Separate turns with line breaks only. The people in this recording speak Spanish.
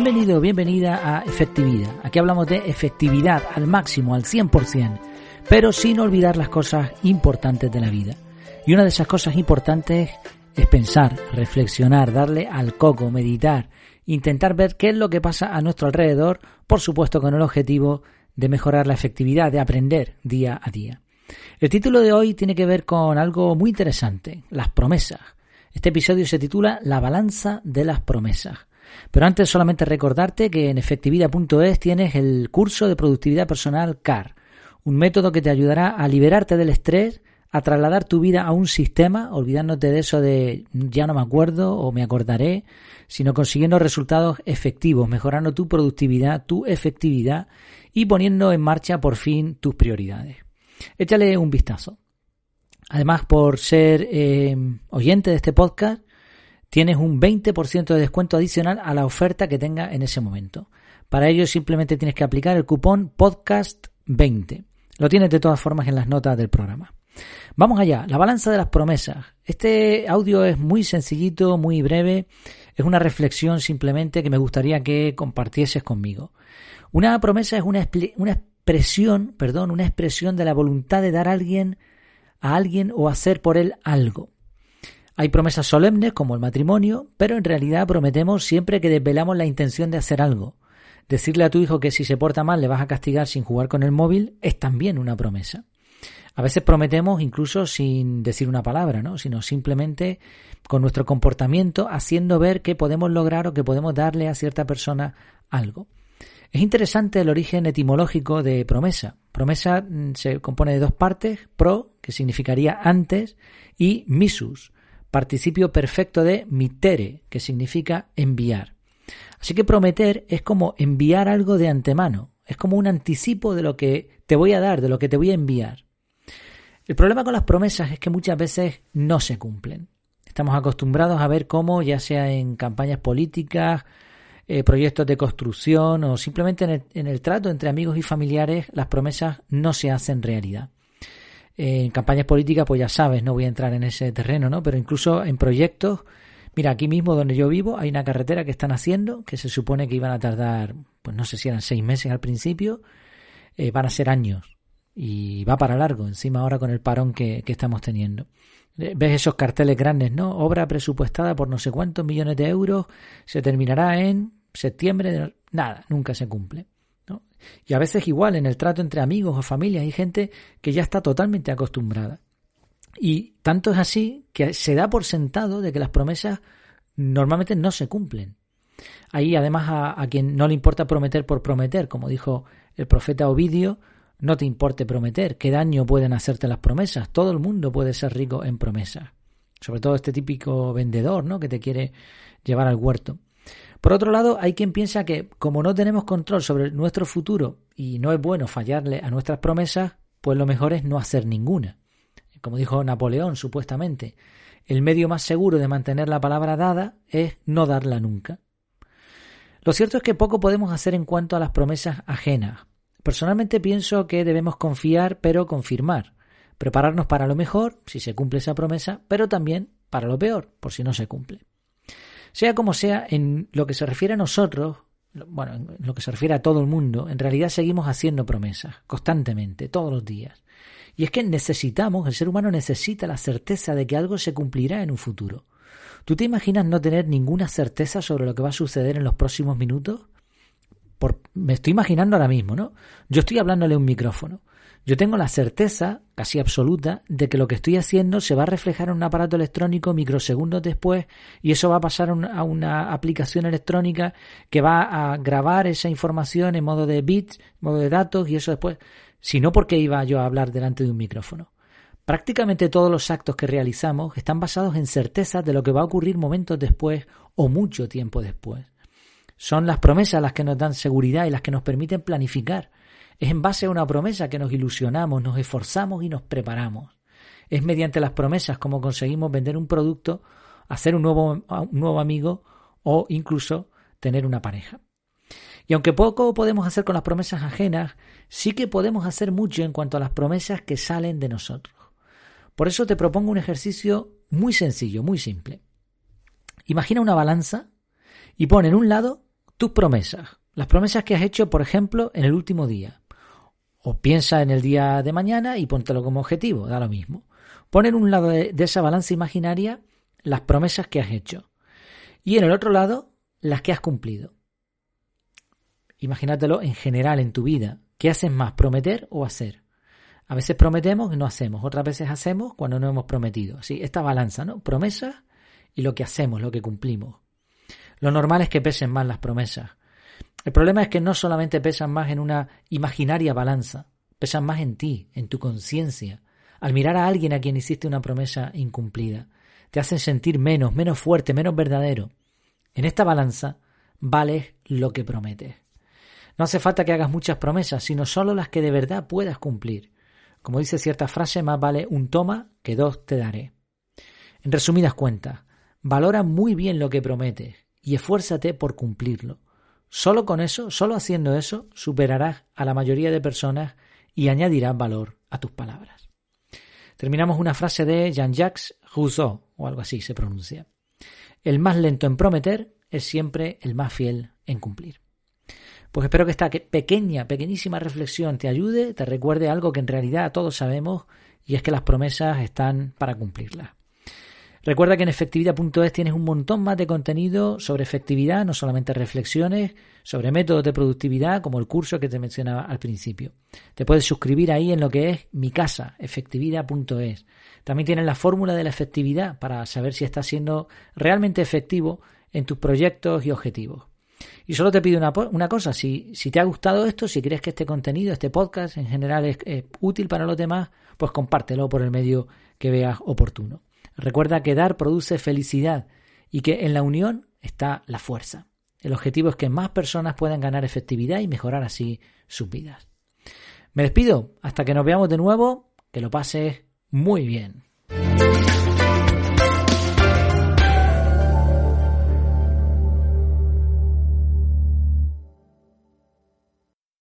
Bienvenido o bienvenida a Efectividad. Aquí hablamos de efectividad al máximo, al 100%, pero sin olvidar las cosas importantes de la vida. Y una de esas cosas importantes es pensar, reflexionar, darle al coco, meditar, intentar ver qué es lo que pasa a nuestro alrededor, por supuesto con el objetivo de mejorar la efectividad, de aprender día a día. El título de hoy tiene que ver con algo muy interesante, las promesas. Este episodio se titula La balanza de las promesas. Pero antes solamente recordarte que en efectividad.es tienes el curso de productividad personal CAR, un método que te ayudará a liberarte del estrés, a trasladar tu vida a un sistema, olvidándote de eso de ya no me acuerdo o me acordaré, sino consiguiendo resultados efectivos, mejorando tu productividad, tu efectividad y poniendo en marcha por fin tus prioridades. Échale un vistazo. Además, por ser eh, oyente de este podcast, tienes un 20% de descuento adicional a la oferta que tenga en ese momento. Para ello simplemente tienes que aplicar el cupón podcast20. Lo tienes de todas formas en las notas del programa. Vamos allá, la balanza de las promesas. Este audio es muy sencillito, muy breve. Es una reflexión simplemente que me gustaría que compartieses conmigo. Una promesa es una, una expresión, perdón, una expresión de la voluntad de dar a alguien, a alguien o hacer por él algo. Hay promesas solemnes como el matrimonio, pero en realidad prometemos siempre que desvelamos la intención de hacer algo. Decirle a tu hijo que si se porta mal le vas a castigar sin jugar con el móvil es también una promesa. A veces prometemos incluso sin decir una palabra, ¿no? sino simplemente con nuestro comportamiento haciendo ver que podemos lograr o que podemos darle a cierta persona algo. Es interesante el origen etimológico de promesa. Promesa mm, se compone de dos partes, pro, que significaría antes, y misus, participio perfecto de mitere, que significa enviar. Así que prometer es como enviar algo de antemano, es como un anticipo de lo que te voy a dar, de lo que te voy a enviar. El problema con las promesas es que muchas veces no se cumplen. Estamos acostumbrados a ver cómo, ya sea en campañas políticas, eh, proyectos de construcción o simplemente en el trato entre amigos y familiares, las promesas no se hacen realidad en campañas políticas, pues ya sabes, no voy a entrar en ese terreno, ¿no? Pero incluso en proyectos, mira, aquí mismo donde yo vivo hay una carretera que están haciendo, que se supone que iban a tardar, pues no sé si eran seis meses al principio, eh, van a ser años y va para largo, encima ahora con el parón que, que estamos teniendo. Eh, ves esos carteles grandes, ¿no? Obra presupuestada por no sé cuántos millones de euros, se terminará en septiembre, de... nada, nunca se cumple. Y a veces igual en el trato entre amigos o familias hay gente que ya está totalmente acostumbrada. Y tanto es así que se da por sentado de que las promesas normalmente no se cumplen. Ahí además a, quien no le importa prometer por prometer, como dijo el profeta Ovidio, no te importe prometer, qué daño pueden hacerte las promesas. Todo el mundo puede ser rico en promesas. Sobre todo este típico vendedor, ¿no? Que te quiere llevar al huerto. Por otro lado, hay quien piensa que como no tenemos control sobre nuestro futuro y no es bueno fallarle a nuestras promesas, pues lo mejor es no hacer ninguna. Como dijo Napoleón, supuestamente, el medio más seguro de mantener la palabra dada es no darla nunca. Lo cierto es que poco podemos hacer en cuanto a las promesas ajenas. Personalmente pienso que debemos confiar pero confirmar, prepararnos para lo mejor, si se cumple esa promesa, pero también para lo peor, por si no se cumple. Sea como sea, en lo que se refiere a nosotros, bueno, en lo que se refiere a todo el mundo, en realidad seguimos haciendo promesas, constantemente, todos los días. Y es que necesitamos, el ser humano necesita la certeza de que algo se cumplirá en un futuro. ¿Tú te imaginas no tener ninguna certeza sobre lo que va a suceder en los próximos minutos? Por, me estoy imaginando ahora mismo, ¿no? Yo estoy hablándole a un micrófono. Yo tengo la certeza, casi absoluta, de que lo que estoy haciendo se va a reflejar en un aparato electrónico microsegundos después y eso va a pasar a una aplicación electrónica que va a grabar esa información en modo de bits, modo de datos y eso después. Si no, ¿por qué iba yo a hablar delante de un micrófono? Prácticamente todos los actos que realizamos están basados en certezas de lo que va a ocurrir momentos después o mucho tiempo después. Son las promesas las que nos dan seguridad y las que nos permiten planificar. Es en base a una promesa que nos ilusionamos, nos esforzamos y nos preparamos. Es mediante las promesas como conseguimos vender un producto, hacer un nuevo, un nuevo amigo o incluso tener una pareja. Y aunque poco podemos hacer con las promesas ajenas, sí que podemos hacer mucho en cuanto a las promesas que salen de nosotros. Por eso te propongo un ejercicio muy sencillo, muy simple. Imagina una balanza y pon en un lado tus promesas. Las promesas que has hecho, por ejemplo, en el último día. O piensa en el día de mañana y póntelo como objetivo, da lo mismo. Pon en un lado de, esa balanza imaginaria las promesas que has hecho. Y en el otro lado, las que has cumplido. Imagínatelo en general en tu vida. ¿Qué haces más, prometer o hacer? A veces prometemos y no hacemos, otras veces hacemos cuando no hemos prometido. Así, esta balanza, ¿no? Promesas y lo que hacemos, lo que cumplimos. Lo normal es que pesen más las promesas. El problema es que no solamente pesan más en una imaginaria balanza, pesan más en ti, en tu conciencia. Al mirar a alguien a quien hiciste una promesa incumplida, te hacen sentir menos, menos fuerte, menos verdadero. En esta balanza vales lo que prometes. No hace falta que hagas muchas promesas, sino solo las que de verdad puedas cumplir. Como dice cierta frase, más vale un toma que dos te daré. En resumidas cuentas, valora muy bien lo que prometes y esfuérzate por cumplirlo. Solo con eso, solo haciendo eso, superarás a la mayoría de personas y añadirás valor a tus palabras. Terminamos una frase de Jean-Jacques Rousseau, o algo así se pronuncia. El más lento en prometer es siempre el más fiel en cumplir. Pues espero que esta pequeña, pequeñísima reflexión te ayude, te recuerde algo que en realidad todos sabemos y es que las promesas están para cumplirlas. Recuerda que en efectividad.es tienes un montón más de contenido sobre efectividad, no solamente reflexiones, sobre métodos de productividad, como el curso que te mencionaba al principio. Te puedes suscribir ahí en lo que es mi casa, efectividad.es. También tienes la fórmula de la efectividad para saber si estás siendo realmente efectivo en tus proyectos y objetivos. Y solo te pido una, cosa, si, te ha gustado esto, si crees que este contenido, este podcast en general es útil para los demás, pues compártelo por el medio que veas oportuno. Recuerda que dar produce felicidad y que en la unión está la fuerza. El objetivo es que más personas puedan ganar efectividad y mejorar así sus vidas. Me despido, hasta que nos veamos de nuevo, que lo pases muy bien.